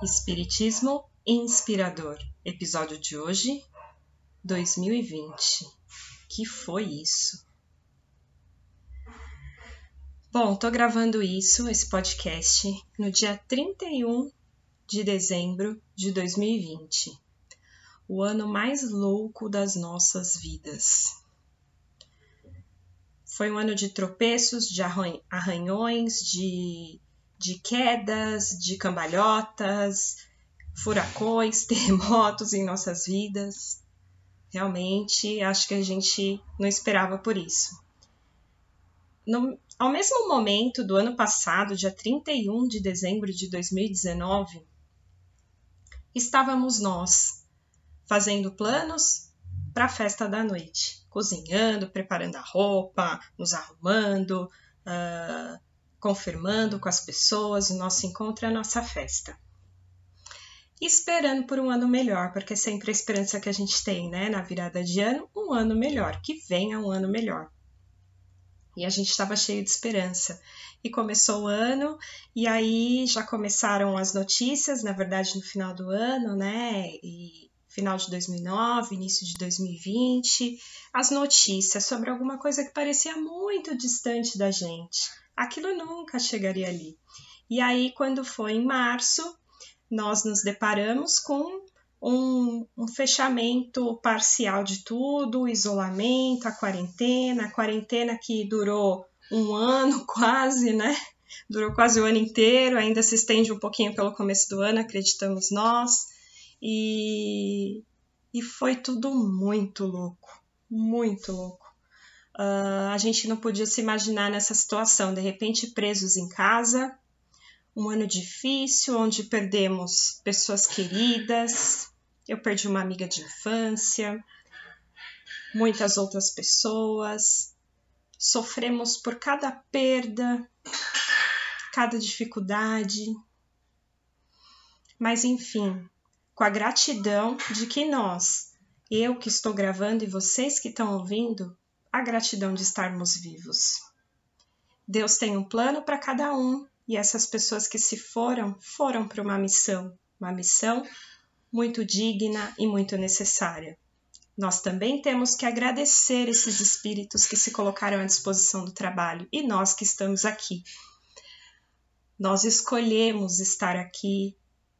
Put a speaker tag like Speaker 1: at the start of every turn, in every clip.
Speaker 1: Espiritismo Inspirador, episódio de hoje, 2020. Que foi isso? Bom, tô gravando isso, esse podcast, no dia 31 de dezembro de 2020, o ano mais louco das nossas vidas. Foi um ano de tropeços, de arranhões, de de quedas, de cambalhotas, furacões, terremotos em nossas vidas. Realmente, acho que a gente não esperava por isso. No, ao mesmo momento do ano passado, dia 31 de dezembro de 2019, estávamos nós fazendo planos para a festa da noite, cozinhando, preparando a roupa, nos arrumando, uh, confirmando com as pessoas o nosso encontro e a nossa festa. E esperando por um ano melhor, porque é sempre a esperança que a gente tem, né, na virada de ano, um ano melhor, que venha um ano melhor. E a gente estava cheio de esperança. E começou o ano, e aí já começaram as notícias, na verdade, no final do ano, né? E final de 2009, início de 2020, as notícias sobre alguma coisa que parecia muito distante da gente aquilo nunca chegaria ali. E aí, quando foi em março, nós nos deparamos com um, um, fechamento parcial de tudo, isolamento, a quarentena, a quarentena que durou um ano quase, né? Durou quase o ano inteiro, ainda se estende um pouquinho pelo começo do ano, acreditamos nós. E, e foi tudo muito louco, muito louco. Uh, a gente não podia se imaginar nessa situação, de repente presos em casa, um ano difícil, onde perdemos pessoas queridas, eu perdi uma amiga de infância, muitas outras pessoas, sofremos por cada perda, cada dificuldade, mas enfim, com a gratidão de que nós, eu que estou gravando e vocês que estão ouvindo, a gratidão de estarmos vivos. Deus tem um plano para cada um e essas pessoas que se foram, foram para uma missão, uma missão muito digna e muito necessária. Nós também temos que agradecer esses espíritos que se colocaram à disposição do trabalho e nós que estamos aqui. Nós escolhemos estar aqui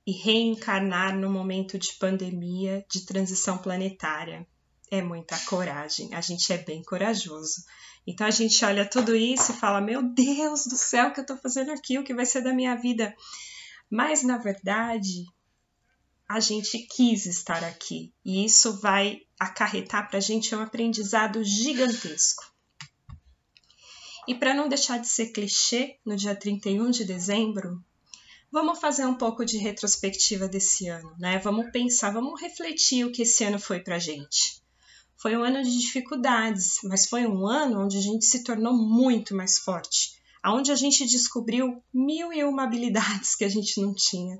Speaker 1: e reencarnar no momento de pandemia, de transição planetária é muita coragem, a gente é bem corajoso. Então a gente olha tudo isso e fala: Meu Deus do céu, o que eu estou fazendo aqui? O que vai ser da minha vida? Mas na verdade, a gente quis estar aqui e isso vai acarretar para a gente um aprendizado gigantesco. E para não deixar de ser clichê, no dia 31 de dezembro, vamos fazer um pouco de retrospectiva desse ano, né? Vamos pensar, vamos refletir o que esse ano foi para gente. Foi um ano de dificuldades, mas foi um ano onde a gente se tornou muito mais forte, aonde a gente descobriu mil e uma habilidades que a gente não tinha,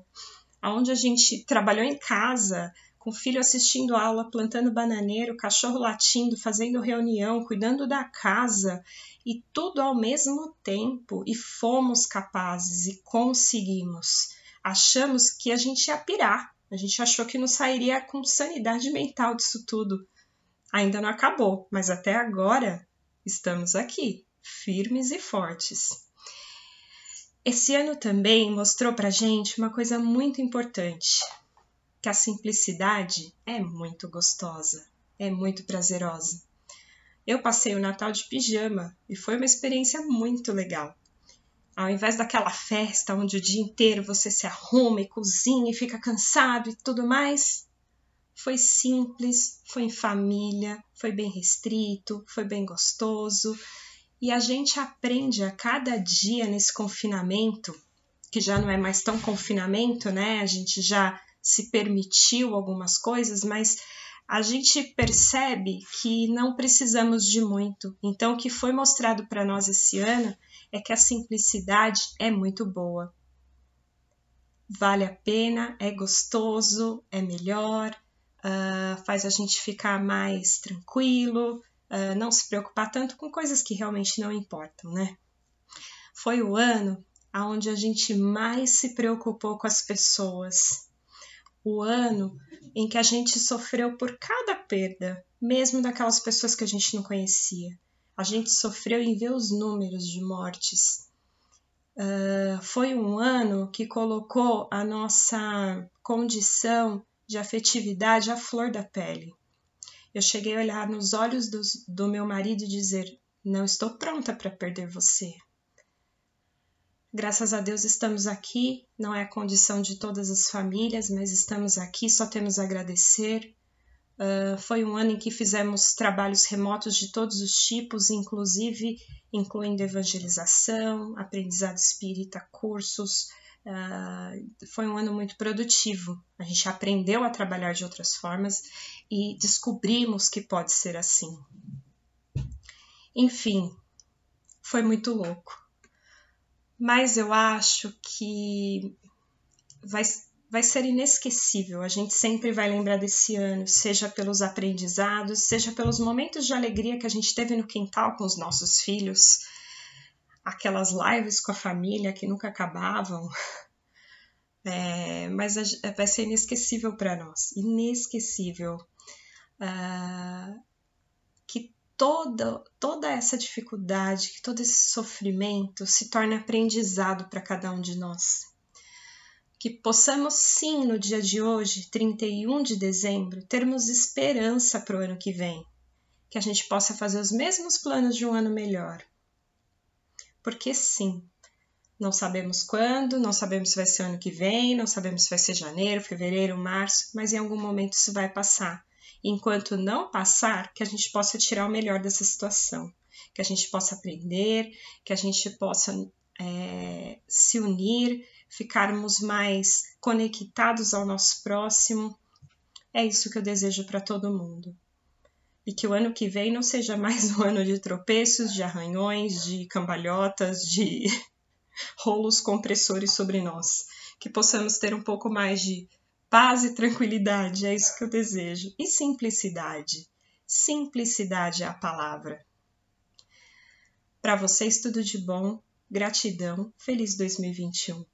Speaker 1: aonde a gente trabalhou em casa, com o filho assistindo aula, plantando bananeiro, cachorro latindo, fazendo reunião, cuidando da casa e tudo ao mesmo tempo e fomos capazes e conseguimos. Achamos que a gente ia pirar, a gente achou que não sairia com sanidade mental disso tudo ainda não acabou, mas até agora estamos aqui, firmes e fortes. Esse ano também mostrou para gente uma coisa muito importante: que a simplicidade é muito gostosa, é muito prazerosa. Eu passei o Natal de pijama e foi uma experiência muito legal. Ao invés daquela festa onde o dia inteiro você se arruma e cozinha e fica cansado e tudo mais, foi simples, foi em família, foi bem restrito, foi bem gostoso. E a gente aprende a cada dia nesse confinamento, que já não é mais tão confinamento, né? A gente já se permitiu algumas coisas, mas a gente percebe que não precisamos de muito. Então, o que foi mostrado para nós esse ano é que a simplicidade é muito boa. Vale a pena, é gostoso, é melhor, uh, faz a gente ficar mais tranquilo, uh, não se preocupar tanto com coisas que realmente não importam, né? Foi o ano aonde a gente mais se preocupou com as pessoas. O ano em que a gente sofreu por cada perda, mesmo daquelas pessoas que a gente não conhecia. A gente sofreu em ver os números de mortes. Uh, foi um ano que colocou a nossa condição de afetividade à flor da pele. Eu cheguei a olhar nos olhos do, do meu marido e dizer: Não estou pronta para perder você. Graças a Deus estamos aqui, não é a condição de todas as famílias, mas estamos aqui, só temos a agradecer. Uh, foi um ano em que fizemos trabalhos remotos de todos os tipos, inclusive incluindo evangelização, aprendizado espírita, cursos, Uh, foi um ano muito produtivo. A gente aprendeu a trabalhar de outras formas e descobrimos que pode ser assim. Enfim, foi muito louco. Mas eu acho que vai, vai ser inesquecível. A gente sempre vai lembrar desse ano, seja pelos aprendizados, seja pelos momentos de alegria que a gente teve no quintal com os nossos filhos aquelas lives com a família que nunca acabavam. É, mas vai ser inesquecível para nós inesquecível. Uh, que toda, toda essa dificuldade, que todo esse sofrimento se torne aprendizado para cada um de nós. Que possamos, sim, no dia de hoje, 31 de dezembro, termos esperança para o ano que vem. Que a gente possa fazer os mesmos planos de um ano melhor porque sim. Não sabemos quando, não sabemos se vai ser ano que vem, não sabemos se vai ser janeiro, fevereiro, março, mas em algum momento isso vai passar. Enquanto não passar, que a gente possa tirar o melhor dessa situação, que a gente possa aprender, que a gente possa é, se unir, ficarmos mais conectados ao nosso próximo. É isso que eu desejo para todo mundo e que o ano que vem não seja mais um ano de tropeços, de arranhões, de cambalhotas, de rolos compressores sobre nós. Que possamos ter um pouco mais de paz e tranquilidade, é isso que eu desejo. E simplicidade. Simplicidade é a palavra. Para vocês, tudo de bom, gratidão, feliz 2021.